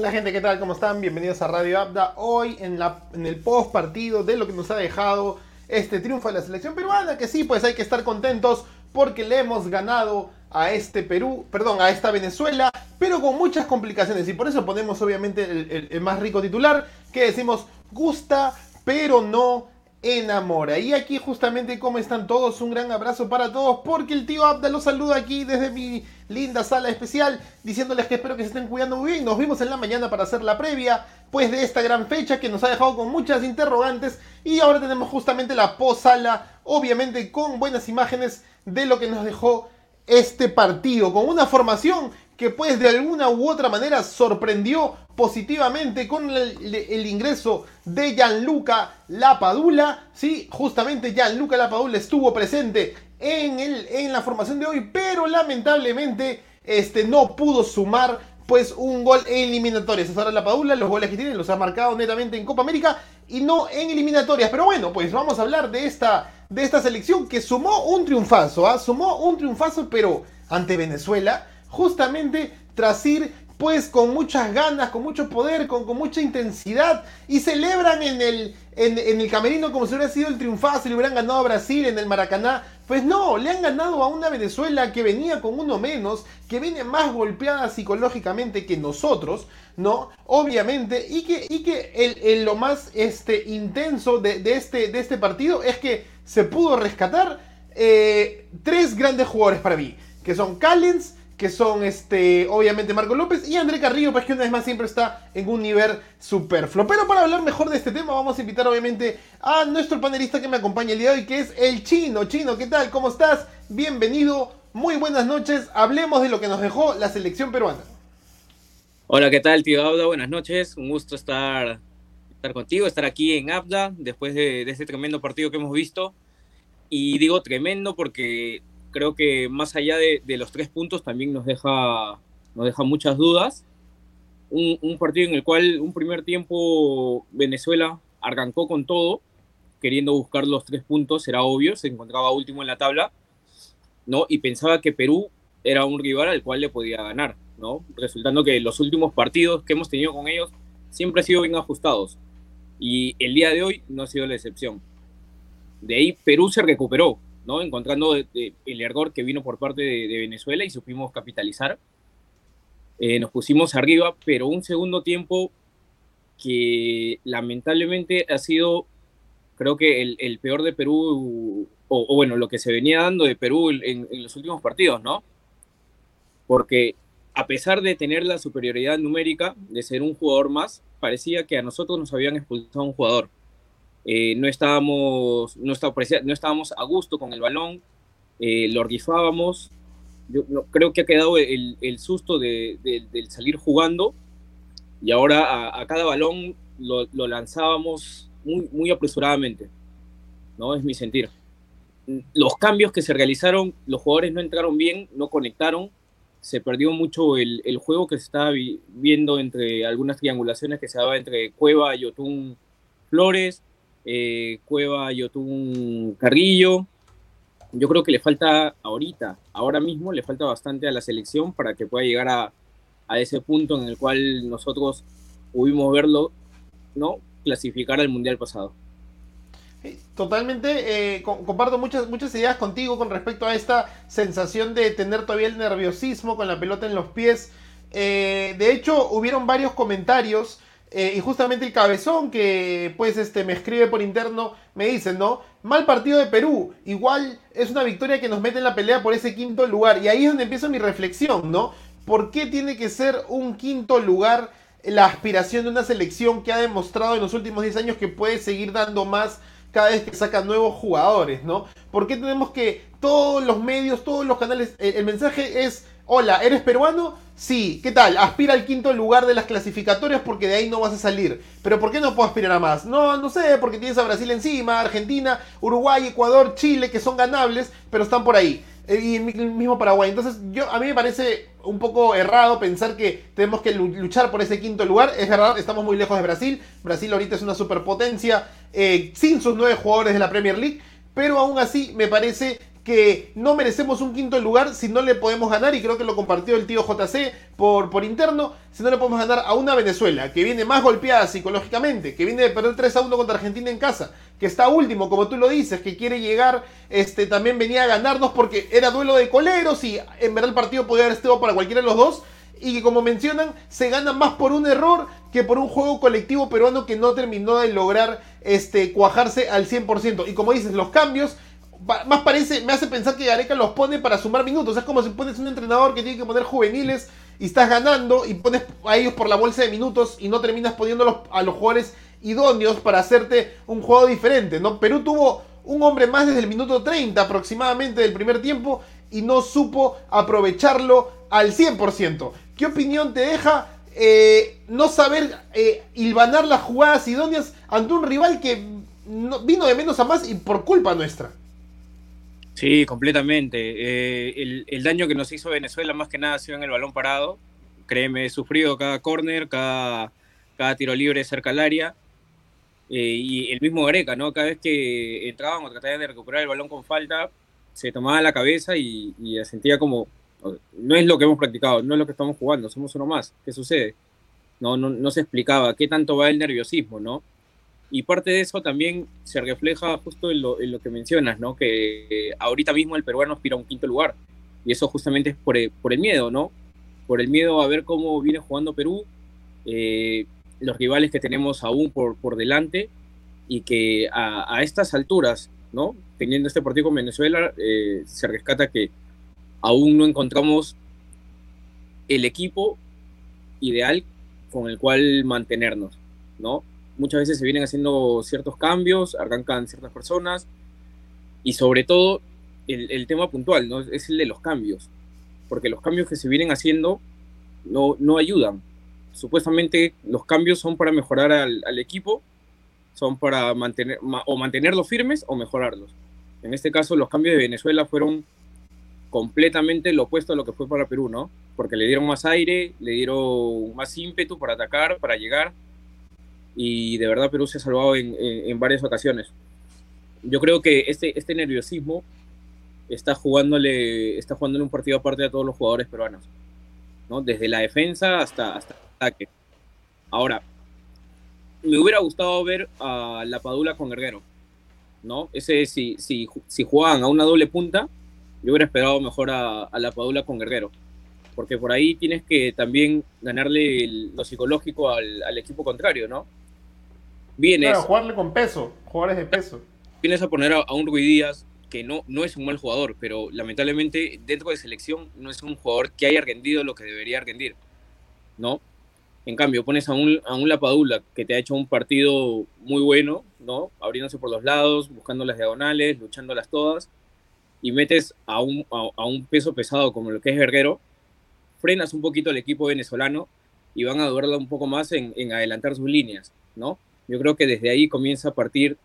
Hola gente, ¿qué tal? ¿Cómo están? Bienvenidos a Radio Abda. Hoy en, el post partido de lo que nos ha dejado este triunfo de la selección peruana, que sí, pues hay que estar contentos porque le hemos ganado a este Perú, perdón, a esta Venezuela, pero con muchas complicaciones. Y por eso ponemos obviamente el más rico titular, que decimos gusta, pero no enamora. Y aquí justamente cómo están todos, un gran abrazo para todos, porque el tío Abda los saluda aquí desde mi linda sala especial, diciéndoles que espero que se estén cuidando muy bien. Nos vimos en la mañana para hacer la previa, pues de esta gran fecha que nos ha dejado con muchas interrogantes. Y ahora tenemos justamente la posala, obviamente con buenas imágenes de lo que nos dejó este partido, con una formación que pues de alguna u otra manera sorprendió positivamente con el, ingreso de Gianluca Lapadula. Sí, justamente Gianluca Lapadula estuvo presente en, el, en la formación de hoy, pero lamentablemente este, no pudo sumar pues un gol en eliminatorias. Ahora Lapadula, los goles que tiene los ha marcado netamente en Copa América y no en eliminatorias. Pero bueno, pues vamos a hablar de esta, de esta selección que sumó un triunfazo, ¿ah? sumó un triunfazo, pero ante Venezuela justamente tras ir pues con muchas ganas, con mucho poder, con, con mucha intensidad y celebran en el, en, el camerino como si hubiera sido el triunfazo y le hubieran ganado a Brasil en el Maracaná. Pues no, le han ganado a una Venezuela que venía con uno menos, que viene más golpeada psicológicamente que nosotros, ¿no? Obviamente, y que, y que el, lo más este, intenso de, este, de este partido es que se pudo rescatar eh, tres grandes jugadores para mí, que son Callens, que son este, obviamente Marco López y André Carrillo, pues que una vez más siempre está en un nivel superfluo. Pero para hablar mejor de este tema, vamos a invitar obviamente a nuestro panelista que me acompaña el día de hoy, que es el Chino. Chino, ¿qué tal? ¿Cómo estás? Bienvenido, muy buenas noches. Hablemos de lo que nos dejó la selección peruana. Hola, ¿qué tal, tío Abda? Buenas noches. Un gusto estar, estar contigo, estar aquí en Abda después de, de este tremendo partido que hemos visto. Y digo tremendo porque creo que más allá de, los tres puntos también nos deja, nos deja muchas dudas. Un, partido en el cual un primer tiempo Venezuela arrancó con todo, queriendo buscar los tres puntos, era obvio, se encontraba último en la tabla, ¿no? Y pensaba que Perú era un rival al cual le podía ganar, ¿no? Resultando que los últimos partidos que hemos tenido con ellos siempre han sido bien ajustados. Y el día de hoy no ha sido la excepción. De ahí Perú se recuperó, ¿no? Encontrando el error que vino por parte de, Venezuela y supimos capitalizar. Eh, nos pusimos arriba, pero un segundo tiempo que lamentablemente ha sido, creo que el, peor de Perú, o, bueno, lo que se venía dando de Perú en, en los últimos partidos, ¿no? Porque a pesar de tener la superioridad numérica, de ser un jugador más, parecía que a nosotros nos habían expulsado un jugador. Eh, no, estábamos, no, no, estábamos a gusto con el balón, eh, lo rifábamos. Yo creo que ha quedado el, el susto de, del salir jugando y ahora a, cada balón lo, lo, lanzábamos muy, muy apresuradamente. ¿no? Es mi sentir. Los cambios que se realizaron, los jugadores no entraron bien, no conectaron, se perdió mucho el, el juego que se estaba viendo entre algunas triangulaciones que se daba entre Cueva, Yotun, Flores, eh, Cueva, Yotun, Carrillo. Yo creo que le falta ahorita, ahora mismo le falta bastante a la selección para que pueda llegar a, ese punto en el cual nosotros pudimos verlo, ¿no? Clasificar al Mundial pasado. Totalmente, eh, comparto muchas, muchas ideas contigo con respecto a esta sensación de tener todavía el nerviosismo con la pelota en los pies. Eh, de hecho, hubieron varios comentarios eh, y justamente el cabezón que pues este me escribe por interno me dice, ¿no? Mal partido de Perú, igual es una victoria que nos mete en la pelea por ese quinto lugar. Y ahí es donde empieza mi reflexión, ¿no? ¿Por qué tiene que ser un quinto lugar la aspiración de una selección que ha demostrado en los últimos 10 años que puede seguir dando más cada vez que saca nuevos jugadores, ¿no? ¿Por qué tenemos que todos los medios, todos los canales, el mensaje es Hola, ¿eres peruano? Sí, ¿qué tal? Aspira al quinto lugar de las clasificatorias porque de ahí no vas a salir. Pero ¿por qué no puedo aspirar a más? No, no sé, porque tienes a Brasil encima, Argentina, Uruguay, Ecuador, Chile, que son ganables, pero están por ahí. Eh, y el mismo Paraguay. Entonces, yo a mí me parece un poco errado pensar que tenemos que luchar por ese quinto lugar. Es verdad, estamos muy lejos de Brasil. Brasil ahorita es una superpotencia eh, sin sus nueve jugadores de la Premier League pero aún así me parece que no merecemos un quinto lugar si no le podemos ganar, y creo que lo compartió el tío JC por, por interno, si no le podemos ganar a una Venezuela que viene más golpeada psicológicamente, que viene de perder 3 a 1 contra Argentina en casa, que está último, como tú lo dices, que quiere llegar, este también venía a ganarnos porque era duelo de coleros y en verdad el partido podía haber estado para cualquiera de los dos. Y que como mencionan, se gana más por un error que por un juego colectivo peruano que no terminó de lograr este, cuajarse al 100%. Y como dices, los cambios más parece, me hace pensar que Gareca los pone para sumar minutos. Es como si pones un entrenador que tiene que poner juveniles y estás ganando y pones a ellos por la bolsa de minutos y no terminas poniéndolos a los jugadores idóneos para hacerte un juego diferente, ¿no? Perú tuvo un hombre más desde el minuto 30 aproximadamente del primer tiempo y no supo aprovecharlo al 100%. ¿Qué opinión te deja eh, no saber eh, hilvanar las jugadas idóneas ante un rival que vino de menos a más y por culpa nuestra? Sí, completamente. Eh, el, daño que nos hizo Venezuela más que nada ha sido en el balón parado. Créeme, he sufrido cada córner, cada, cada tiro libre cerca al área. Eh, y el mismo Gareca, ¿no? Cada vez que entraban o trataban de recuperar el balón con falta, se tomaba la cabeza y, y sentía como, no es lo que hemos practicado, no es lo que estamos jugando, somos uno más. ¿Qué sucede? No, no, no se explicaba qué tanto va el nerviosismo, ¿no? Y parte de eso también se refleja justo en lo, que mencionas, ¿no? Que ahorita mismo el peruano aspira a un quinto lugar. Y eso justamente es por el, por el miedo, ¿no? Por el miedo a ver cómo viene jugando Perú, eh, los rivales que tenemos aún por, por delante y que a, estas alturas, ¿no? Teniendo este partido con Venezuela, eh, se rescata que aún no encontramos el equipo ideal con el cual mantenernos, ¿no? Muchas veces se vienen haciendo ciertos cambios, arrancan ciertas personas y sobre todo el, tema puntual, ¿no? Es el de los cambios, porque los cambios que se vienen haciendo no, no ayudan. Supuestamente los cambios son para mejorar al, equipo, son para mantener o mantenerlos firmes o mejorarlos. En este caso los cambios de Venezuela fueron completamente lo opuesto a lo que fue para Perú, ¿no? Porque le dieron más aire, le dieron más ímpetu para atacar, para llegar, y de verdad Perú se ha salvado en, varias ocasiones. Yo creo que este, este nerviosismo está jugándole, está jugándole un partido aparte a todos los jugadores peruanos, ¿no? Desde la defensa hasta, hasta el ataque. Ahora, me hubiera gustado ver a la Padula con Guerrero, ¿no? Ese, si, si, si jugaban a una doble punta, yo hubiera esperado mejor a, a la Padula con Guerrero porque por ahí tienes que también ganarle lo psicológico al, al, equipo contrario, ¿no? Vienes. Claro, jugarle con peso, jugadores de peso. Vienes a poner a, un Rui Díaz que no, no es un mal jugador, pero lamentablemente dentro de selección no es un jugador que haya rendido lo que debería rendir, ¿no? En cambio, pones a un, a un Lapadula que te ha hecho un partido muy bueno, ¿no? Abriéndose por los lados, buscando las diagonales, luchándolas todas, y metes a un, a, un peso pesado como lo que es Guerrero, frenas un poquito al equipo venezolano y van a durarla un poco más en, adelantar sus líneas, ¿no? Yo creo que desde ahí comienza a partir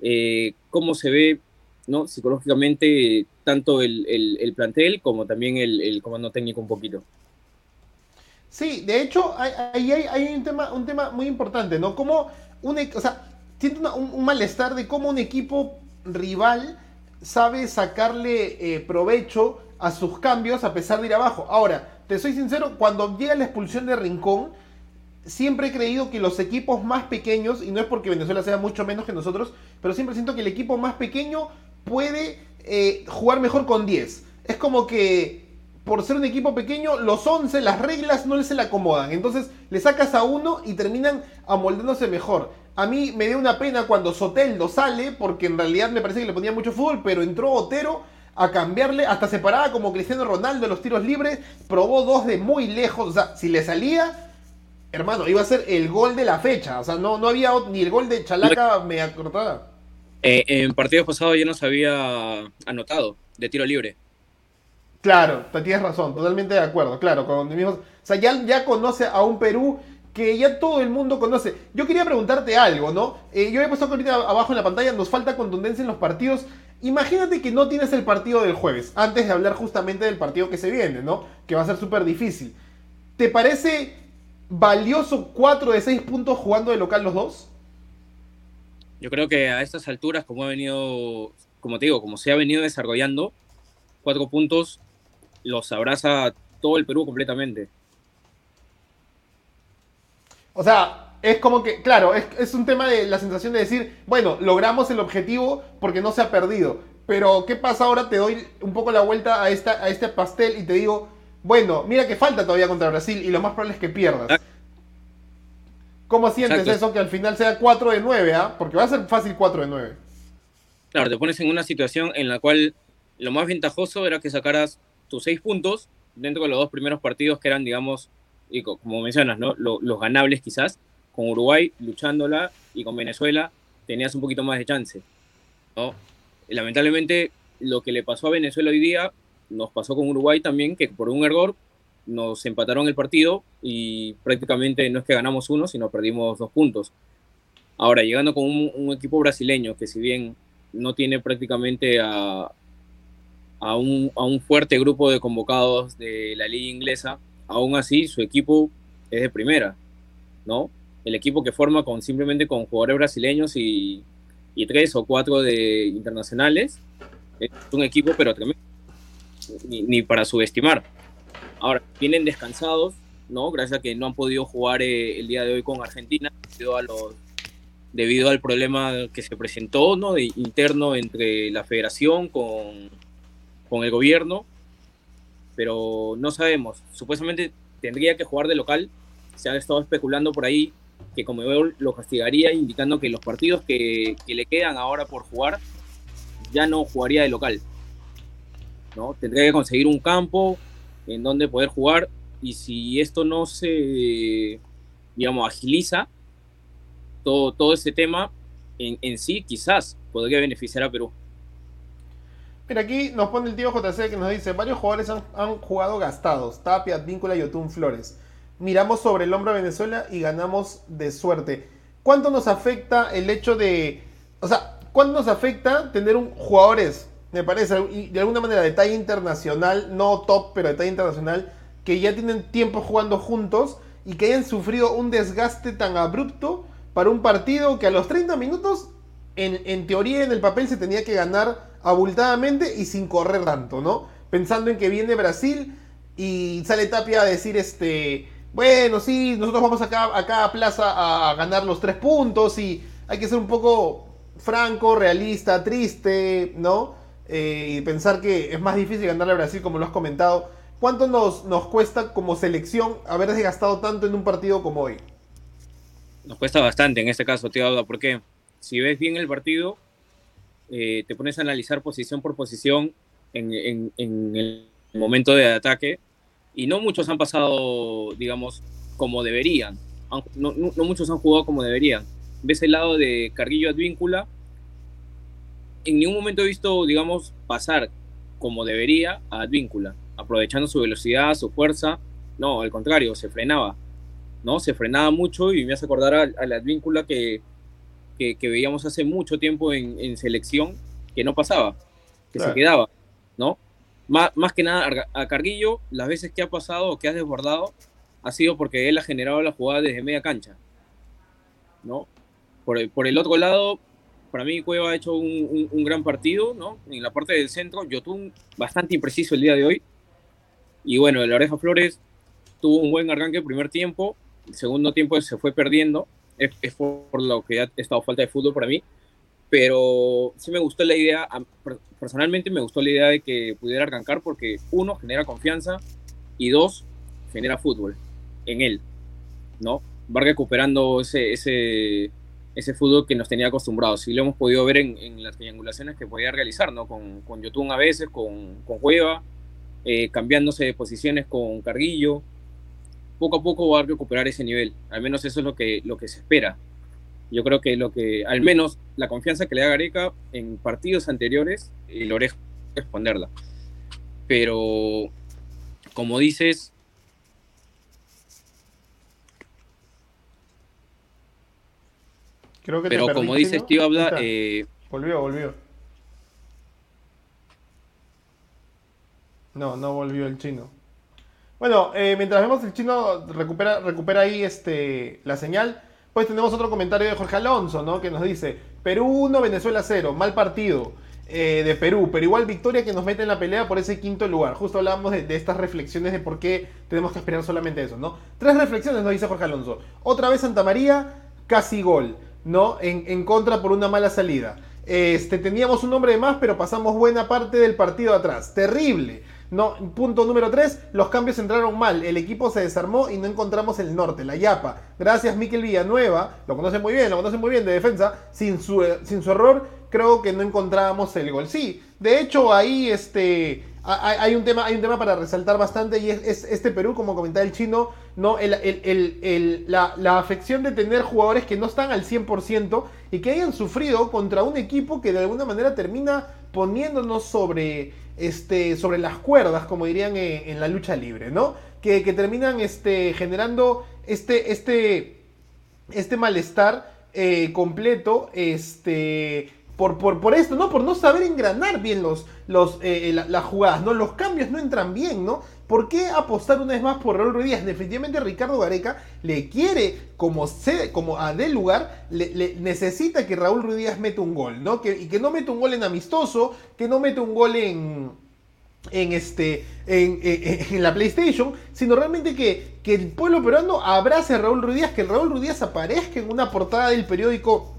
eh, cómo se ve ¿no? psicológicamente tanto el, el, plantel como también el, comando técnico un poquito. Sí, de hecho, ahí hay, un, tema, un tema muy importante, ¿no? Como un, o sea, siento un, malestar de cómo un equipo rival sabe sacarle eh, provecho a sus cambios a pesar de ir abajo. Ahora, te soy sincero, cuando llega la expulsión de Rincón, siempre he creído que los equipos más pequeños, y no es porque Venezuela sea mucho menos que nosotros, pero siempre siento que el equipo más pequeño puede eh, jugar mejor con 10. Es como que por ser un equipo pequeño, los 11, las reglas no les se le acomodan. Entonces le sacas a uno y terminan amoldándose mejor. A mí me dio una pena cuando Soteldo sale, porque en realidad me parece que le ponía mucho fútbol, pero entró Otero a cambiarle, hasta separada como Cristiano Ronaldo en los tiros libres, probó dos de muy lejos, o sea, si le salía, hermano, iba a ser el gol de la fecha. O sea, no, no había ni el gol de Chalaca me cortada. Eh, en partidos pasados ya nos había anotado de tiro libre. Claro, tienes razón, totalmente de acuerdo, claro. Con o sea, ya, ya conoce a un Perú que ya todo el mundo conoce. Yo quería preguntarte algo, ¿no? Eh, yo he puesto ahorita abajo en la pantalla, nos falta contundencia en los partidos. Imagínate que no tienes el partido del jueves, antes de hablar justamente del partido que se viene, ¿no? Que va a ser súper difícil. ¿Te parece valioso 4 de 6 puntos jugando de local los dos? Yo creo que a estas alturas, como ha venido, como te digo, como se ha venido desarrollando, cuatro puntos los abraza todo el Perú completamente. O sea, es como que, claro, es, es, un tema de la sensación de decir, bueno, logramos el objetivo porque no se ha perdido. Pero, ¿qué pasa ahora? Te doy un poco la vuelta a, esta, a este pastel y te digo, bueno, mira que falta todavía contra Brasil y lo más probable es que pierdas. ¿Cómo sientes eso que al final sea 4 de 9, ¿ah? Porque va a ser fácil 4 de 9. Claro, te pones en una situación en la cual lo más ventajoso era que sacaras tus 6 puntos dentro de los dos primeros partidos que eran, digamos, y como mencionas, ¿no? Los, ganables quizás, con Uruguay luchándola y con Venezuela tenías un poquito más de chance, ¿no? lamentablemente lo que le pasó a Venezuela hoy día nos pasó con Uruguay también, que por un error nos empataron el partido y prácticamente no es que ganamos uno, sino perdimos dos puntos. Ahora, llegando con un, equipo brasileño que si bien no tiene prácticamente a, a, un, a un fuerte grupo de convocados de la liga inglesa, aún así su equipo es de primera, ¿no? El equipo que forma con simplemente con jugadores brasileños y, y tres o cuatro de internacionales es un equipo pero tremendo, ni, para subestimar. Ahora, vienen descansados, ¿no? Gracias a que no han podido jugar eh, el día de hoy con Argentina debido, a los, debido al problema que se presentó, ¿no? Interno entre la federación con, con el gobierno, pero no sabemos. Supuestamente tendría que jugar de local. Se ha estado especulando por ahí que como veo lo castigaría, indicando que los partidos que, que, le quedan ahora por jugar ya no jugaría de local. ¿no? Tendría que conseguir un campo en donde poder jugar y si esto no se, digamos, agiliza, todo, todo ese tema en, en sí quizás podría beneficiar a Perú. Mira, aquí nos pone el tío JC que nos dice, varios jugadores han, jugado gastados, Tapia, Víncula y Otún Flores. Miramos sobre el hombro a Venezuela y ganamos de suerte. ¿Cuánto nos afecta el hecho de... O sea, ¿cuánto nos afecta tener un, jugadores, me parece, de alguna manera de talla internacional, no top, pero de talla internacional, que ya tienen tiempo jugando juntos y que hayan sufrido un desgaste tan abrupto para un partido que a los 30 minutos, en, en teoría, en el papel se tenía que ganar abultadamente y sin correr tanto, ¿no? Pensando en que viene Brasil y sale Tapia a decir, este, bueno, sí, nosotros vamos acá, acá a Plaza a ganar los tres puntos y hay que ser un poco franco, realista, triste, ¿no? Eh, y pensar que es más difícil ganarle a Brasil, como lo has comentado. ¿Cuánto nos, nos cuesta como selección haber desgastado tanto en un partido como hoy? Nos cuesta bastante en este caso, tío porque si ves bien el partido, eh, te pones a analizar posición por posición en, el momento de ataque y no muchos han pasado, digamos, como deberían. No, muchos han jugado como deberían. Ves el lado de Carguillo Advíncula, en ningún momento he visto, digamos, pasar como debería a Advíncula, aprovechando su velocidad, su fuerza. No, al contrario, se frenaba. ¿no? Se frenaba mucho y me hace acordar a, la Advíncula que que, veíamos hace mucho tiempo en, selección que no pasaba, que se quedaba, ¿no? Más, más, que nada a Carguillo, las veces que ha pasado o que ha desbordado, ha sido porque él ha generado la jugada desde media cancha, ¿no? Por el, por el otro lado, para mí Cueva ha hecho un, un, gran partido, ¿no? En la parte del centro, Yotun bastante impreciso el día de hoy. Y bueno, el Oreja Flores tuvo un buen arranque el primer tiempo, el segundo tiempo se fue perdiendo, es, por lo que ha estado falta de fútbol para mí. Pero sí me gustó la idea, personalmente me gustó la idea de que pudiera arrancar porque uno, genera confianza y dos, genera fútbol en él, ¿no? Va recuperando ese, ese, ese fútbol que nos tenía acostumbrados. Y lo hemos podido ver en, las triangulaciones que podía realizar, ¿no? Con, con Yotun a veces, con, con Cueva, eh, cambiándose de posiciones con Carguillo, poco a poco va a recuperar ese nivel. Al menos eso es lo que, lo que se espera. Yo creo que lo que, al menos la confianza que le da Gareca en partidos anteriores, y lo responderla. Pero, como dices, Creo que pero como dices, tío, habla. Eh, volvió, volvió. No, no volvió el chino. Bueno, eh, mientras vemos el chino recupera, recupera ahí este, la señal, pues tenemos otro comentario de Jorge Alonso, ¿no? Que nos dice, Perú 1, Venezuela 0, mal partido. eh, de Perú, pero igual victoria que nos mete en la pelea por ese quinto lugar. Justo hablábamos de, estas reflexiones de por qué tenemos que esperar solamente eso, ¿no? Tres reflexiones nos dice Jorge Alonso. Otra vez Santa María, casi gol, ¿no? En, en contra por una mala salida. Este, teníamos un hombre de más, pero pasamos buena parte del partido atrás. Terrible. No, punto número 3, los cambios entraron mal, el equipo se desarmó y no encontramos el norte, la Yapa. Gracias Miquel Villanueva, lo conoce muy bien, lo conoce muy bien de defensa, sin su, sin su error creo que no encontrábamos el gol. Sí, de hecho ahí este, hay, un tema, hay un tema para resaltar bastante y es, este Perú, como comentaba el chino, ¿no? la, la, afección de tener jugadores que no están al 100% y que hayan sufrido contra un equipo que de alguna manera termina poniéndonos sobre este, sobre las cuerdas, como dirían en, la lucha libre, ¿no? Que, terminan este, generando este, este, este malestar eh, completo, este, por, por, esto, ¿no? Por no saber engranar bien los, los, eh, las jugadas, ¿no? Los cambios no entran bien, ¿no? ¿Por qué apostar una vez más por Raúl Ruiz Díaz? Definitivamente Ricardo Gareca le quiere, como, se, como a del lugar, le, necesita que Raúl Ruiz Díaz meta un gol, ¿no? Que, y que no meta un gol en amistoso, que no meta un gol en, en, este, en, la PlayStation, sino realmente que, que, el pueblo peruano abrace a Raúl Ruiz Díaz, que Raúl Ruiz aparezca en una portada del periódico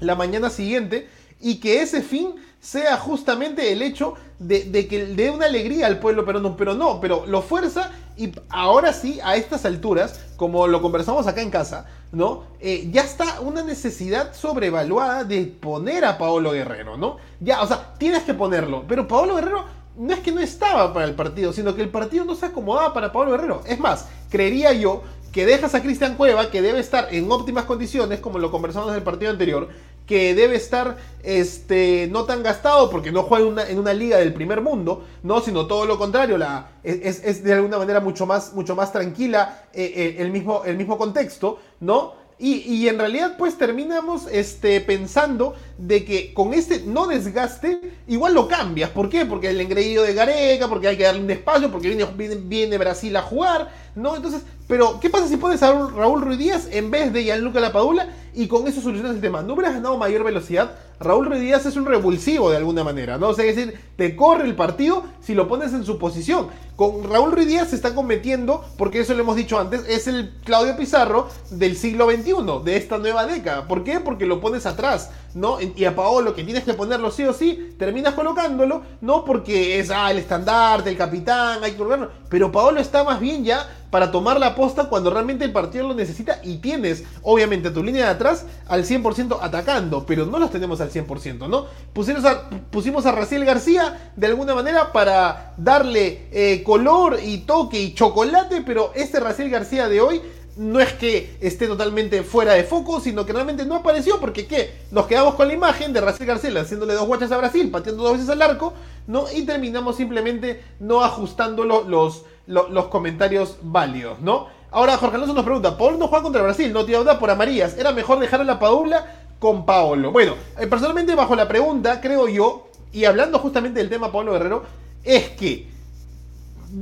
la mañana siguiente y que ese fin sea justamente el hecho de, que dé una alegría al pueblo peruano, pero no, pero lo fuerza y ahora sí, a estas alturas, como lo conversamos acá en casa, ¿no? Eh, ya está una necesidad sobrevaluada de poner a Paolo Guerrero, ¿no? Ya, o sea, tienes que ponerlo, pero Paolo Guerrero no es que no estaba para el partido, sino que el partido no se acomodaba para Paolo Guerrero. Es más, creería yo que dejas a Cristian Cueva, que debe estar en óptimas condiciones, como lo conversamos en el partido anterior, que debe estar este, no tan gastado porque no juega en una, liga del primer mundo, ¿no? sino todo lo contrario, la, es, de alguna manera mucho más, mucho más tranquila eh, eh, el, mismo, el mismo contexto, ¿no? Y, en realidad pues terminamos este, pensando de que con este no desgaste igual lo cambias. ¿Por qué? Porque el engreído de Gareca, porque hay que darle un espacio, porque viene Brasil a jugar, ¿no? Entonces pero, ¿qué pasa si pones a Raúl Ruiz Díaz en vez de Gianluca Lapadula y con eso solucionas el tema? ¿No hubieras ganado mayor velocidad? Raúl Ruiz Díaz es un revulsivo de alguna manera, ¿no? O sea, es decir, te corre el partido si lo pones en su posición. Con Raúl Ruiz Díaz se está cometiendo, porque eso lo hemos dicho antes, es el Claudio Pizarro del siglo XXI, de esta nueva década. ¿Por qué? Porque lo pones atrás, ¿no? Y a Paolo, que tienes que ponerlo sí o sí, terminas colocándolo, no porque es ah, el estandarte, el capitán, hay que colocarlo. Pero Paolo está más bien ya para tomar la posta cuando realmente el partido lo necesita y tienes, obviamente, tu línea de atrás al 100% atacando, pero no los tenemos al 100%, ¿no? Pusimos a, pusimos a Raciel García de alguna manera para darle eh, color y toque y chocolate, pero este Raciel García de hoy no es que esté totalmente fuera de foco, sino que realmente no apareció porque ¿qué? Nos quedamos con la imagen de Raciel García haciéndole dos guachas a Brasil, pateando dos veces al arco, ¿no? Y terminamos simplemente no ajustando los los comentarios válidos, ¿no? Ahora Jorge Alonso nos pregunta, Paul no juega contra Brasil, no tiene duda por amarillas, era mejor dejar a la Padula con Paolo. Bueno, eh, personalmente bajo la pregunta, creo yo, y hablando justamente del tema Paolo Guerrero, es que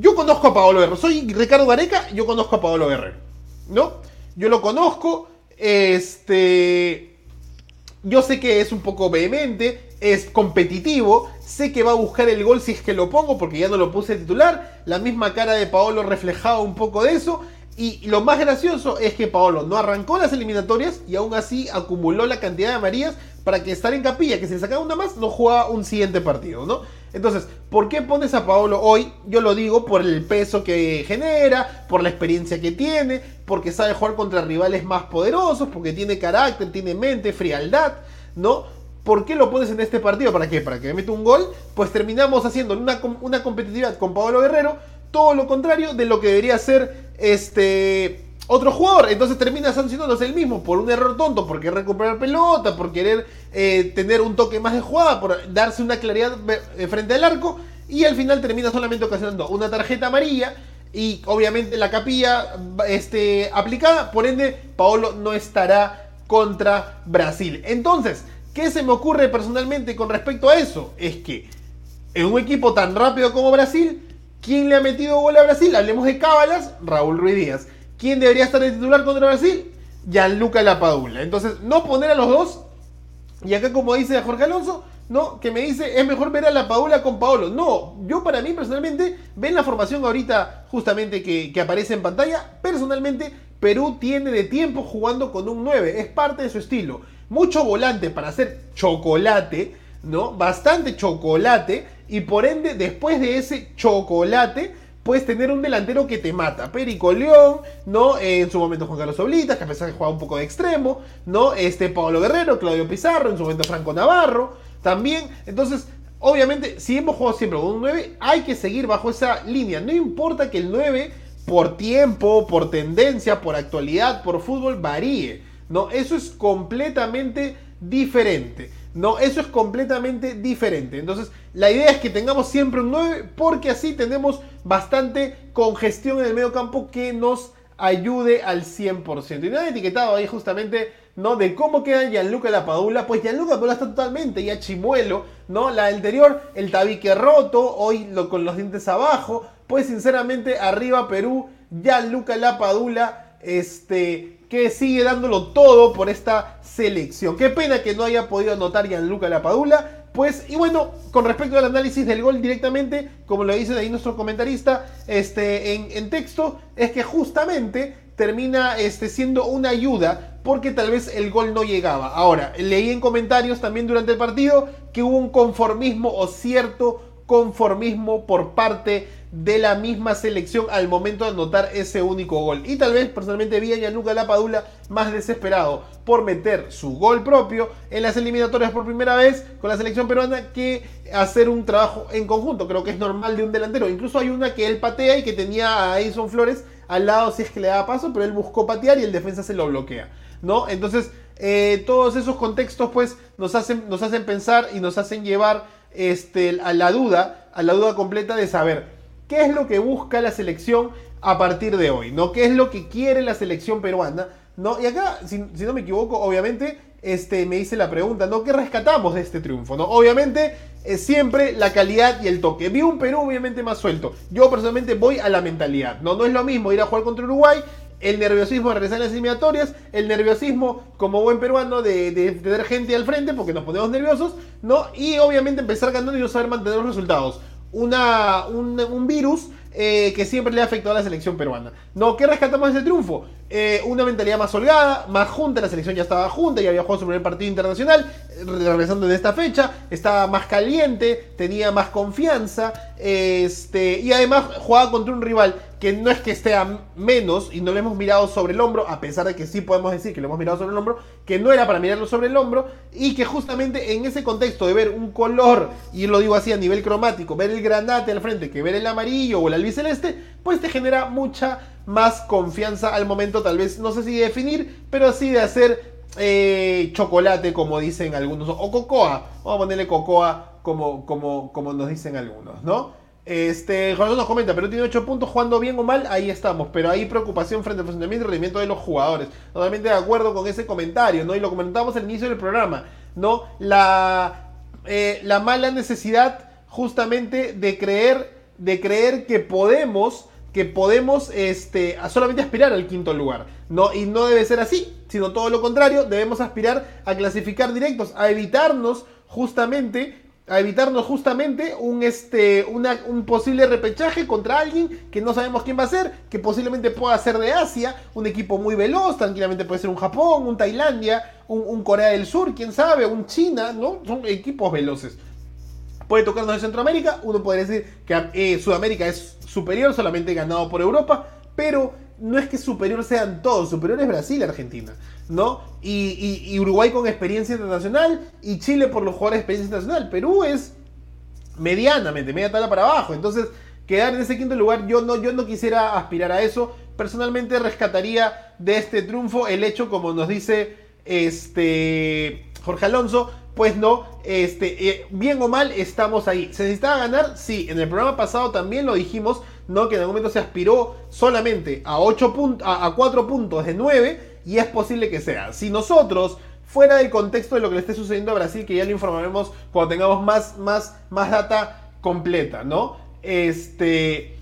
yo conozco a Paolo Guerrero, soy Ricardo Gareca, yo conozco a Paolo Guerrero, ¿no? Yo lo conozco, este, yo sé que es un poco vehemente, es competitivo, sé que va a buscar el gol si es que lo pongo porque ya no lo puse titular, la misma cara de Paolo reflejaba un poco de eso y lo más gracioso es que Paolo no arrancó las eliminatorias y aún así acumuló la cantidad de amarillas para que estar en capilla, que si sacaba una más no jugaba un siguiente partido, ¿no? Entonces, ¿por qué pones a Paolo hoy? Yo lo digo por el peso que genera, por la experiencia que tiene, porque sabe jugar contra rivales más poderosos, porque tiene carácter, tiene mente, frialdad, ¿no? ¿Por qué lo pones en este partido? ¿Para qué? ¿Para que me meta un gol? Pues terminamos haciendo una, una competitividad con Pablo Guerrero, todo lo contrario de lo que debería ser este otro jugador. Entonces termina sancionándose el mismo por un error tonto, por querer recuperar pelota, por querer eh, tener un toque más de jugada, por darse una claridad eh, frente al arco. Y al final termina solamente ocasionando una tarjeta amarilla. Y obviamente la capilla este, aplicada. Por ende, Paolo no estará contra Brasil. Entonces, ¿Qué se me ocurre personalmente con respecto a eso? Es que en un equipo tan rápido como Brasil, ¿quién le ha metido gol a Brasil? Hablemos de cábalas, Raúl Ruiz Díaz. ¿Quién debería estar de titular contra Brasil? Gianluca Lapadula. Entonces, no poner a los dos. Y acá, como dice Jorge Alonso, ¿no? Que me dice, es mejor ver a la Paula con Paolo. No, yo para mí personalmente, ven la formación ahorita justamente que, que aparece en pantalla. Personalmente, Perú tiene de tiempo jugando con un 9, es parte de su estilo. Mucho volante para hacer chocolate, ¿no? Bastante chocolate. Y por ende, después de ese chocolate, puedes tener un delantero que te mata. Perico León, ¿no? en su momento Juan Carlos Oblitas, que a pesar de jugar un poco de extremo, ¿no? Este Pablo Guerrero, Claudio Pizarro, en su momento Franco Navarro, también. Entonces, obviamente, si hemos jugado siempre con un 9, hay que seguir bajo esa línea. No importa que el 9, por tiempo, por tendencia, por actualidad, por fútbol, varíe. ¿no? Eso es completamente diferente. No, eso es completamente diferente. Entonces, la idea es que tengamos siempre un 9 porque así tenemos bastante congestión en el medio campo que nos ayude al 100%. Y no han etiquetado ahí justamente, ¿no? De cómo queda Gianluca Lapadula. Pues Gianluca Lapadula está totalmente ya chimuelo, ¿no? La anterior, el tabique roto, hoy lo, con los dientes abajo. Pues sinceramente, arriba Perú, Gianluca Lapadula, este que sigue dándolo todo por esta selección. Qué pena que no haya podido anotar Gianluca Lapadula. Pues, y bueno, con respecto al análisis del gol directamente, como lo dice ahí nuestro comentarista este, en, texto, es que justamente termina este, siendo una ayuda porque tal vez el gol no llegaba. Ahora, leí en comentarios también durante el partido que hubo un conformismo o cierto conformismo por parte de la misma selección al momento de anotar ese único gol. Y tal vez personalmente vi a Gianluca Lapadula más desesperado por meter su gol propio en las eliminatorias por primera vez con la selección peruana que hacer un trabajo en conjunto. Creo que es normal de un delantero. Incluso hay una que él patea y que tenía a Edison Flores al lado si es que le da paso, pero él buscó patear y el defensa se lo bloquea. ¿no? Entonces, eh, todos esos contextos pues nos hacen, nos hacen pensar y nos hacen llevar este, a la duda, a la duda completa de saber qué es lo que busca la selección a partir de hoy, ¿no? ¿Qué es lo que quiere la selección peruana? ¿No? Y acá, si, no me equivoco, obviamente, este, me hice la pregunta, ¿no? ¿Qué rescatamos de este triunfo? ¿no? Obviamente, es siempre la calidad y el toque. Vi un Perú obviamente más suelto. Yo personalmente voy a la mentalidad, ¿no? No es lo mismo ir a jugar contra Uruguay el nerviosismo de regresar a las eliminatorias, el nerviosismo como buen peruano de, tener gente al frente porque nos ponemos nerviosos, ¿no? Y obviamente empezar ganando y no saber mantener los resultados. Una, un, virus eh, que siempre le ha afectado a la selección peruana. No, ¿qué rescatamos de ese triunfo? Eh, una mentalidad más holgada, más junta, la selección ya estaba junta, ya había jugado su primer partido internacional, regresando de esta fecha, estaba más caliente, tenía más confianza, este, y además jugaba contra un rival que no es que esté a menos y no lo hemos mirado sobre el hombro, a pesar de que sí podemos decir que lo hemos mirado sobre el hombro, que no era para mirarlo sobre el hombro y que justamente en ese contexto de ver un color, y lo digo así a nivel cromático, ver el granate al frente que ver el amarillo o el albiceleste, pues te genera mucha más confianza al momento tal vez, no sé si de definir, pero sí de hacer eh, chocolate como dicen algunos, o cocoa, vamos a ponerle cocoa como, como, como nos dicen algunos, ¿no? Este, José nos comenta, pero tiene 8 puntos jugando bien o mal, ahí estamos. Pero hay preocupación frente al funcionamiento y rendimiento de los jugadores. Totalmente de acuerdo con ese comentario, ¿no? Y lo comentamos al inicio del programa, ¿no? La, eh, la mala necesidad justamente de creer, de creer que podemos, que podemos este, solamente aspirar al quinto lugar. ¿no? Y no debe ser así, sino todo lo contrario, debemos aspirar a clasificar directos, a evitarnos justamente a evitarnos justamente un, este, un posible repechaje contra alguien que no sabemos quién va a ser, que posiblemente pueda ser de Asia, un equipo muy veloz, tranquilamente puede ser un Japón, un Tailandia, un, Corea del Sur, quién sabe, un China, ¿no? Son equipos veloces. Puede tocarnos de Centroamérica, uno puede decir que eh, Sudamérica es superior, solamente ganado por Europa, pero no es que superior sean todos, superior es Brasil y Argentina, ¿no? Y, Uruguay con experiencia internacional y Chile por los jugadores de experiencia internacional. Perú es medianamente, media tabla para abajo. Entonces, quedar en ese quinto lugar, yo no, yo no quisiera aspirar a eso. Personalmente rescataría de este triunfo el hecho, como nos dice este Jorge Alonso, pues no, este, eh, bien o mal estamos ahí. ¿Se necesitaba ganar? Sí, en el programa pasado también lo dijimos, ¿no? Que en algún momento se aspiró solamente a, 8 puntos, a, 4 puntos de 9 y es posible que sea. Si nosotros, fuera del contexto de lo que le esté sucediendo a Brasil, que ya lo informaremos cuando tengamos más, más, más data completa, ¿no? Este...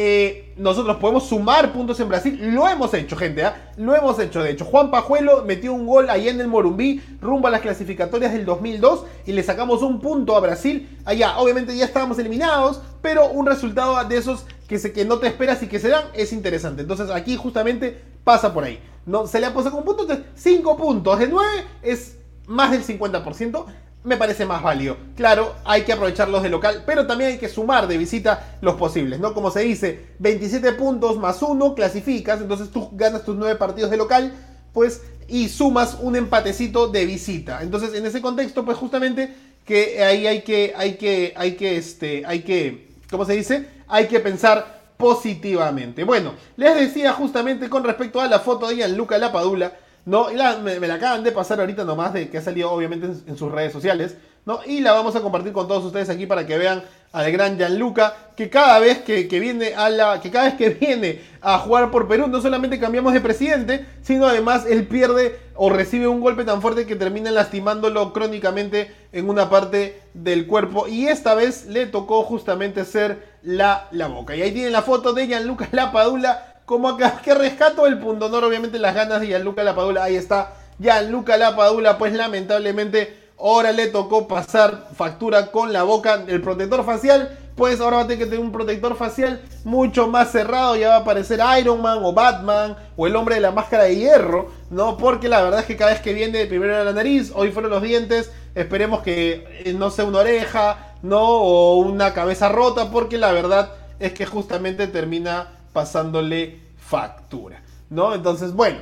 eh, nosotros podemos sumar puntos en Brasil. Lo hemos hecho, gente. ¿ah? Lo hemos hecho, de hecho. Juan Pajuelo metió un gol ahí en el Morumbí, rumbo a las clasificatorias del 2002, y le sacamos un punto a Brasil. Allá, obviamente ya estábamos eliminados, pero un resultado de esos que, se, que no te esperas y que se dan es interesante. Entonces aquí justamente pasa por ahí. No, se le ha puesto con puntos, 5 puntos de 9 es más del 50% me parece más válido. Claro, hay que aprovecharlos de local, pero también hay que sumar de visita los posibles, ¿no? Como se dice, 27 puntos más 1 clasificas, entonces tú ganas tus 9 partidos de local, pues, y sumas un empatecito de visita. Entonces, en ese contexto, pues justamente que ahí hay que, hay que, hay que, este, hay que, ¿cómo se dice? Hay que pensar positivamente. Bueno, les decía justamente con respecto a la foto de Gianluca Lapadula, ¿no? Me, la acaban de pasar ahorita nomás de que ha salido obviamente en, sus redes sociales, ¿no? Y la vamos a compartir con todos ustedes aquí para que vean al gran Gianluca, que cada vez que, viene a la. que cada vez que viene a jugar por Perú, no solamente cambiamos de presidente, sino además él pierde o recibe un golpe tan fuerte que termina lastimándolo crónicamente en una parte del cuerpo. Y esta vez le tocó justamente ser la, la boca. Y ahí tienen la foto de Gianluca Lapadula como acá, que rescato el punto honor, obviamente las ganas de Gianluca Lapadula. Ahí está, Gianluca Lapadula, pues lamentablemente ahora le tocó pasar factura con la boca. El protector facial, pues ahora va a tener que tener un protector facial mucho más cerrado. Ya va a aparecer Iron Man o Batman o el hombre de la máscara de hierro, ¿no? Porque la verdad es que cada vez que viene primero era la nariz, hoy fueron los dientes. Esperemos que eh, no sea una oreja, ¿no? O una cabeza rota, porque la verdad es que justamente termina pasándole factura, ¿no? Entonces, bueno,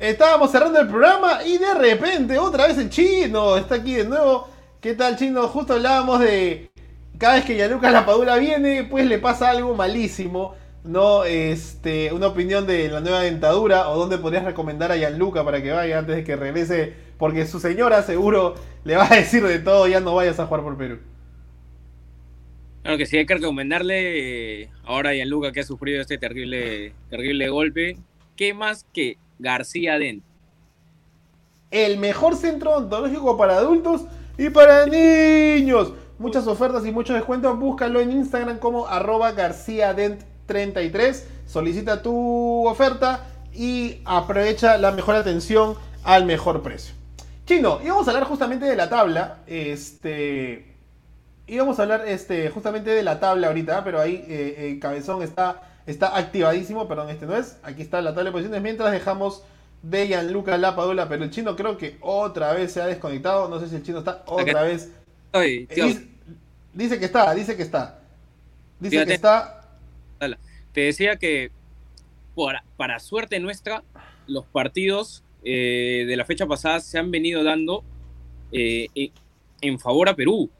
estábamos cerrando el programa y de repente otra vez el chino está aquí de nuevo. ¿Qué tal, chino? Justo hablábamos de cada vez que Yanuca Lapadula viene, pues le pasa algo malísimo. ¿no? Este, una opinión de la nueva dentadura o dónde podrías recomendar a Gianluca para que vaya antes de que regrese, porque su señora seguro le va a decir de todo, ya no vayas a jugar por Perú. Claro que sí, hay que recomendarle eh, ahora a Gianluca que ha sufrido este terrible, terrible golpe. ¿Qué más que García Dent? El mejor centro odontológico para adultos y para niños. Muchas ofertas y muchos descuentos. Búscalo en Instagram como arroba garciadent33. Solicita tu oferta y aprovecha la mejor atención al mejor precio. Chino, íbamos a hablar justamente de la tabla. Este íbamos a hablar este, justamente de la tabla ahorita, pero ahí eh, eh, Cabezón está, está activadísimo, perdón, este no es. Aquí está la tabla de posiciones, mientras dejamos de Gianluca Lapadula, pero el chino creo que otra vez se ha desconectado. No sé si el chino está otra vez. Eh, dice, que está, dice que está. Dice que está. Te decía que para suerte nuestra, los partidos de la fecha pasada se han venido dando en favor a Perú.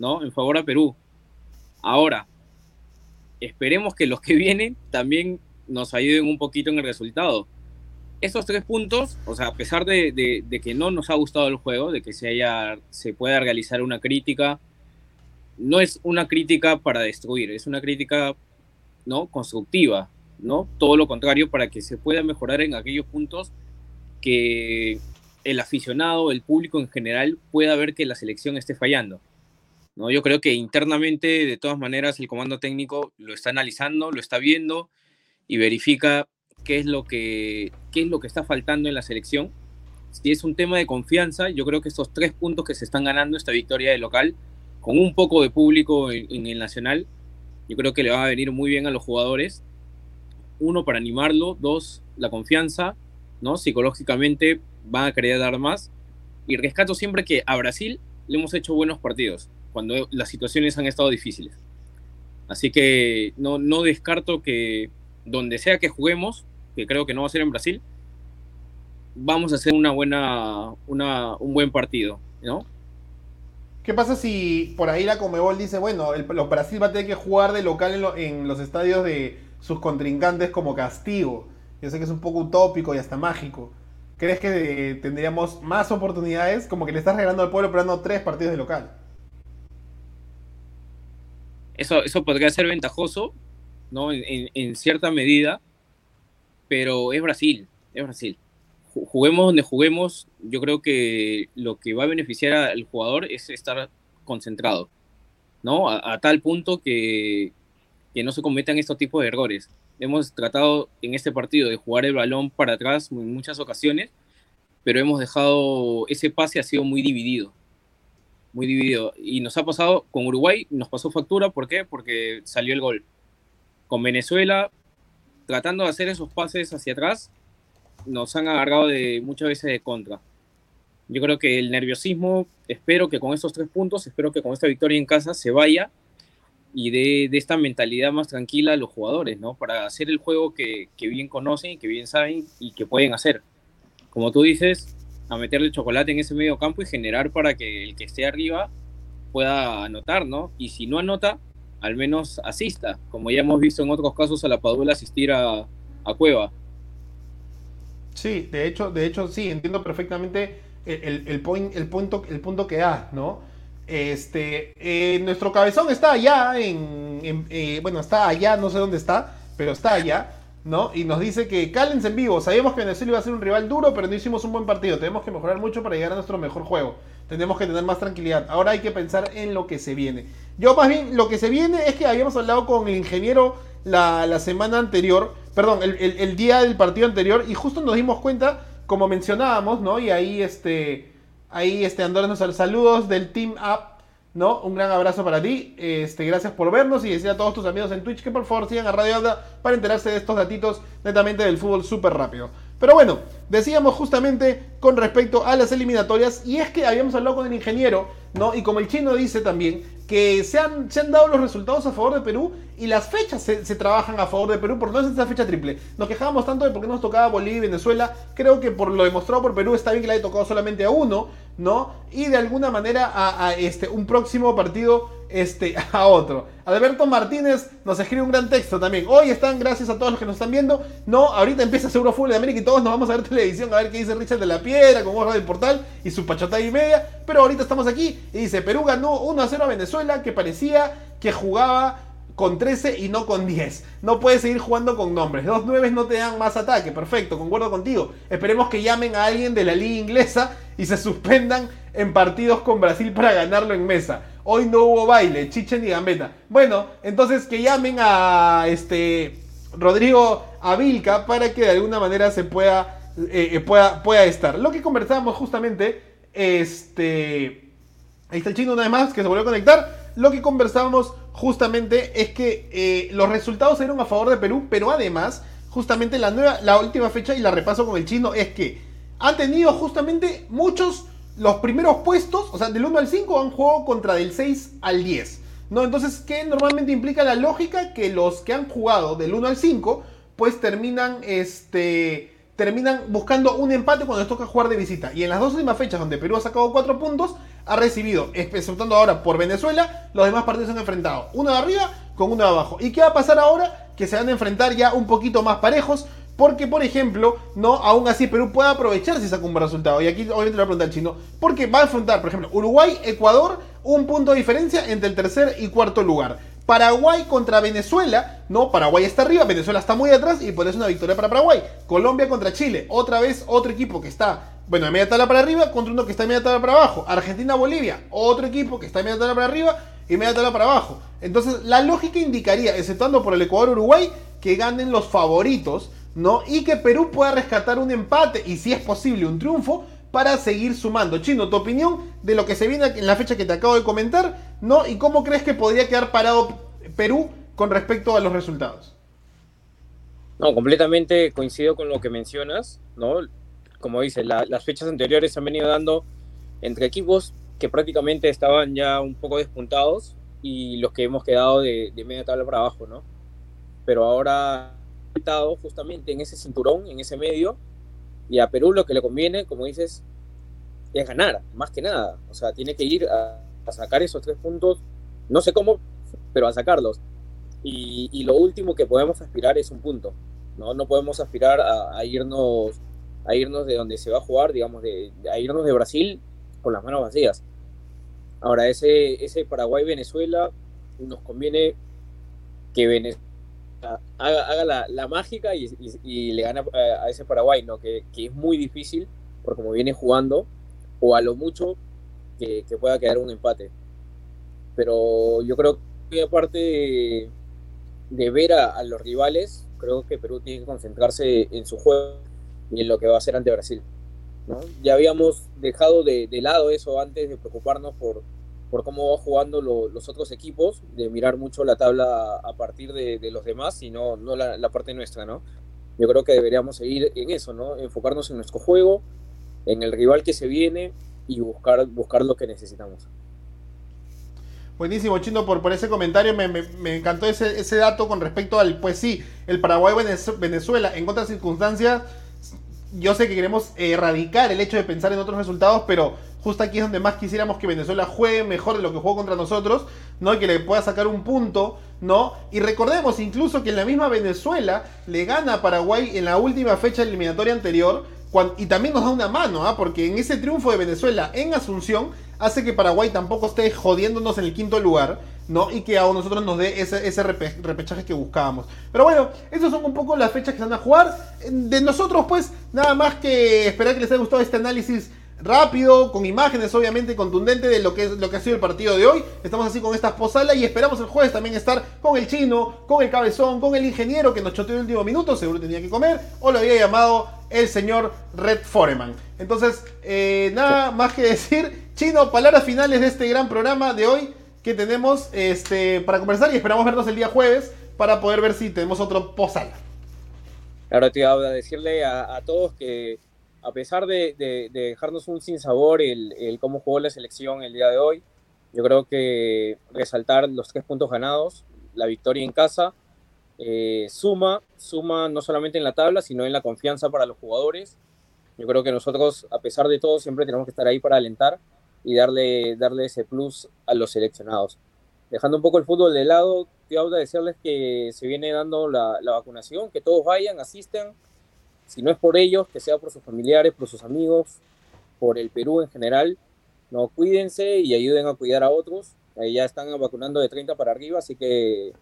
¿No? En favor a Perú. Ahora, esperemos que los que vienen también nos ayuden un poquito en el resultado. Estos tres puntos, o sea, a pesar de, que no nos ha gustado el juego, de que se, haya, se pueda realizar una crítica, no es una crítica para destruir, es una crítica ¿no? constructiva, ¿no? Todo lo contrario, para que se pueda mejorar en aquellos puntos que el aficionado, el público en general, pueda ver que la selección esté fallando. ¿No? Yo creo que internamente, de todas maneras, el comando técnico lo está analizando, lo está viendo y verifica qué es lo que, qué es lo que está faltando en la selección. Si es un tema de confianza, yo creo que estos tres puntos que se están ganando, esta victoria de local, con un poco de público en, el Nacional, yo creo que le va a venir muy bien a los jugadores. Uno, para animarlo. Dos, la confianza, ¿no? Psicológicamente van a querer dar más. Y rescato siempre que a Brasil le hemos hecho buenos partidos cuando las situaciones han estado difíciles. Así que no, no descarto que donde sea que juguemos, que creo que no va a ser en Brasil, vamos a hacer una buena, una, un buen partido, ¿no? ¿Qué pasa si por ahí la Comebol dice, bueno, el, Brasil va a tener que jugar de local en, los estadios de sus contrincantes como castigo? Yo sé que es un poco utópico y hasta mágico. ¿Crees que tendríamos más oportunidades? Como que le estás regalando al pueblo pero no tres partidos de local. Eso, eso podría ser ventajoso, ¿no? En, cierta medida, pero es Brasil, es Brasil. Juguemos donde juguemos, yo creo que lo que va a beneficiar al jugador es estar concentrado, ¿no? A, tal punto que, que no se cometan estos tipos de errores. Hemos tratado en este partido de jugar el balón para atrás en muchas ocasiones, pero hemos dejado, ese pase ha sido muy dividido, muy dividido. Y nos ha pasado con Uruguay, nos pasó factura, ¿por qué? Porque salió el gol. Con Venezuela, tratando de hacer esos pases hacia atrás, nos han agarrado de muchas veces de contra. Yo creo que el nerviosismo, espero que con estos tres puntos, espero que con esta victoria en casa se vaya y de, de esta mentalidad más tranquila a los jugadores, ¿no? Para hacer el juego que, que bien conocen, que bien saben y que pueden hacer. Como tú dices, a meterle chocolate en ese medio campo y generar para que el que esté arriba pueda anotar, ¿no? Y si no anota, al menos asista, como ya hemos visto en otros casos a la Padula asistir a, a Cueva. Sí, de hecho, de hecho sí, entiendo perfectamente el, el, el, punto, el punto que da, ¿no? Este, eh, nuestro cabezón está allá en, eh, bueno, está allá, no sé dónde está, pero está allá, ¿no? Y nos dice que cálense en vivo, sabíamos que Venezuela iba a ser un rival duro, pero no hicimos un buen partido, tenemos que mejorar mucho para llegar a nuestro mejor juego, tenemos que tener más tranquilidad, ahora hay que pensar en lo que se viene. Yo más bien, lo que se viene es que habíamos hablado con el ingeniero la, semana anterior, perdón, el, día del partido anterior, y justo nos dimos cuenta como mencionábamos, ¿no? Y ahí este, ahí este Andorra nos saludos del Team Up, ¿no? Un gran abrazo para ti, este, gracias por vernos y decir a todos tus amigos en Twitch que por favor sigan a Radio Alda para enterarse de estos datitos netamente del fútbol súper rápido. Pero bueno, decíamos justamente con respecto a las eliminatorias y es que habíamos hablado con el ingeniero, ¿no? Y como el chino dice también, que se han, se han dado los resultados a favor de Perú y las fechas se, se trabajan a favor de Perú, por no es esta fecha triple. Nos quejábamos tanto de por qué nos tocaba Bolivia y Venezuela. Creo que por lo demostrado por Perú está bien que le haya tocado solamente a uno, ¿no? Y de alguna manera a, a este, un próximo partido este, a otro. Alberto Martínez nos escribe un gran texto también. Hoy están, gracias a todos los que nos están viendo. No, ahorita empieza Seguro Fútbol de América y todos nos vamos a ver televisión a ver qué dice Richard de la Piedra con Borra del Portal y su pachota y media. Pero ahorita estamos aquí y dice: Perú ganó 1 a 0 a Venezuela que parecía que jugaba con 13 y no con 10. No puedes seguir jugando con nombres. Dos 9 no te dan más ataque. Perfecto, concuerdo contigo. Esperemos que llamen a alguien de la liga inglesa y se suspendan en partidos con Brasil para ganarlo en mesa. Hoy no hubo baile, chiche ni gambeta. Bueno, entonces que llamen a este Rodrigo Avilca para que de alguna manera se pueda, eh, pueda, pueda estar. Lo que conversábamos justamente, este... Ahí está el chino una vez más que se volvió a conectar. Lo que conversábamos justamente es que eh, los resultados eran a favor de Perú, pero además, justamente la, nueva, la última fecha, y la repaso con el chino, es que han tenido justamente muchos, los primeros puestos, o sea, del 1 al 5 han jugado contra del 6 al 10. ¿no? Entonces, ¿qué normalmente implica la lógica? Que los que han jugado del 1 al 5, pues terminan, este, terminan buscando un empate cuando les toca jugar de visita. Y en las dos últimas fechas donde Perú ha sacado 4 puntos, ha recibido, exceptando ahora por Venezuela, los demás partidos se han enfrentado. Uno de arriba con uno de abajo. ¿Y qué va a pasar ahora? Que se van a enfrentar ya un poquito más parejos. Porque, por ejemplo, no, aún así Perú puede aprovechar si saca un buen resultado. Y aquí obviamente le voy a preguntar al chino. Porque va a enfrentar, por ejemplo, Uruguay, Ecuador, un punto de diferencia entre el tercer y cuarto lugar. Paraguay contra Venezuela, no, Paraguay está arriba, Venezuela está muy atrás y por eso una victoria para Paraguay. Colombia contra Chile, otra vez otro equipo que está bueno, en media tabla para arriba contra uno que está en media tabla para abajo. Argentina-Bolivia, otro equipo que está en media tabla para arriba y media tabla para abajo. Entonces, la lógica indicaría, exceptuando por el Ecuador-Uruguay, que ganen los favoritos, ¿no? Y que Perú pueda rescatar un empate y, si es posible, un triunfo para seguir sumando. Chino, tu opinión de lo que se viene en la fecha que te acabo de comentar, ¿no? Y cómo crees que podría quedar parado Perú con respecto a los resultados. No, completamente coincido con lo que mencionas, ¿no? como dice, la, las fechas anteriores han venido dando entre equipos que prácticamente estaban ya un poco despuntados y los que hemos quedado de, de media tabla para abajo, ¿no? Pero ahora justamente en ese cinturón, en ese medio, y a Perú lo que le conviene, como dices, es ganar, más que nada. O sea, tiene que ir a, sacar esos tres puntos, no sé cómo, pero a sacarlos. Y, y, lo último que podemos aspirar es un punto, ¿no? No podemos aspirar a, a irnos a irnos de donde se va a jugar, digamos, de, a irnos de Brasil con las manos vacías. Ahora, ese, ese Paraguay-Venezuela nos conviene que Venezuela haga, haga la, la, mágica y, le gane a, a ese Paraguay, ¿no? Que, que, es muy difícil, por como viene jugando, o a lo mucho que, que pueda quedar un empate. Pero yo creo que aparte de ver a, los rivales, creo que Perú tiene que concentrarse en su juego y en lo que va a hacer ante Brasil. Ya habíamos dejado de, lado eso antes de preocuparnos por, por cómo va jugando los otros equipos, de mirar mucho la tabla a partir de, los demás y no, no la, parte nuestra, ¿no? Yo creo que deberíamos seguir en eso, ¿no? Enfocarnos en nuestro juego, en el rival que se viene y buscar, buscar lo que necesitamos. Buenísimo, Chino, por, por ese comentario. Me, encantó ese, ese, dato con respecto al, pues sí, el Paraguay-Venezuela. En otras circunstancias, yo sé que queremos erradicar el hecho de pensar en otros resultados, pero justo aquí es donde más quisiéramos que Venezuela juegue mejor de lo que jugó contra nosotros, ¿no? Que le pueda sacar un punto, ¿no? Y recordemos incluso que en la misma Venezuela le gana a Paraguay en la última fecha eliminatoria anterior. y también nos da una mano, ¿ah? porque en ese triunfo de Venezuela en Asunción hace que Paraguay tampoco esté jodiéndonos en el quinto lugar, ¿no? Y que a nosotros nos dé ese, repechaje que buscábamos. Pero bueno, esas son un poco las fechas que se van a jugar. De nosotros, pues, nada más que esperar que les haya gustado este análisis rápido, con imágenes obviamente contundente de lo que, es, lo que ha sido el partido de hoy. Estamos así con estas posalas y esperamos el jueves también estar con el chino, con el cabezón, con el ingeniero que nos choteó el último minuto, seguro tenía que comer, o lo había llamado el señor Red Foreman. Entonces, eh, nada más que decir, chino, palabras finales de este gran programa de hoy que tenemos este, para conversar y esperamos vernos el día jueves para poder ver si tenemos otro posala. Claro, te iba a decirle a todos que a pesar de, dejarnos un sinsabor el, el cómo jugó la selección el día de hoy, yo creo que resaltar los tres puntos ganados, la victoria en casa, eh, suma, suma no solamente en la tabla, sino en la confianza para los jugadores. Yo creo que nosotros, a pesar de todo, siempre tenemos que estar ahí para alentar y darle, darle ese plus a los seleccionados. Dejando un poco el fútbol de lado, quiero decirles que se viene dando la, la vacunación, que todos vayan, asisten, si no es por ellos, que sea por sus familiares, por sus amigos, por el Perú en general. No, cuídense y ayuden a cuidar a otros. Ahí ya están vacunando de 30 para arriba, así que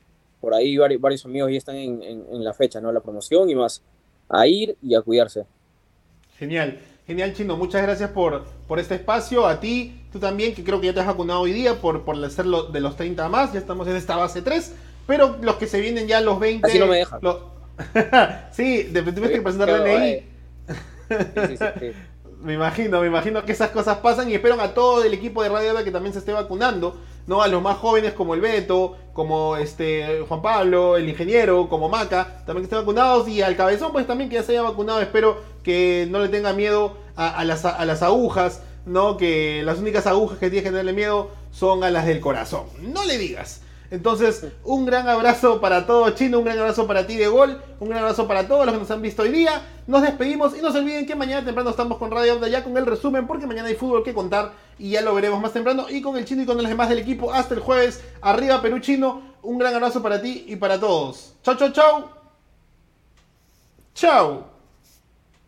por ahí varios, amigos ya están en, la fecha, ¿no? La promoción y más. A ir y a cuidarse. Genial, genial Chino, muchas gracias por, por este espacio. A ti, tú también, que creo que ya te has vacunado hoy día por, por hacerlo de los 30 más, ya estamos en esta base 3. Pero los que se vienen ya los 20... Así no me dejan. sí, de tuviste que presentar DNI. me imagino, me imagino que esas cosas pasan y espero a todo el equipo de Radio que también se esté vacunando, ¿no? A los más jóvenes como el Beto, como este Juan Pablo, el ingeniero, como Maca, también que estén vacunados y al cabezón pues también que ya se haya vacunado, espero que no le tenga miedo a, las, a las agujas, ¿no? Que las únicas agujas que tiene que tenerle miedo son a las del corazón. No le digas. Entonces, un gran abrazo para todos, Chino, un gran abrazo para ti de gol, un gran abrazo para todos los que nos han visto hoy día. Nos despedimos y no se olviden que mañana temprano estamos con Radio Onda ya con el resumen, porque mañana hay fútbol que contar y ya lo veremos más temprano. Y con el Chino y con los demás del equipo, hasta el jueves. Arriba Perú Chino, un gran abrazo para ti y para todos. Chau, chau, chau. Chau.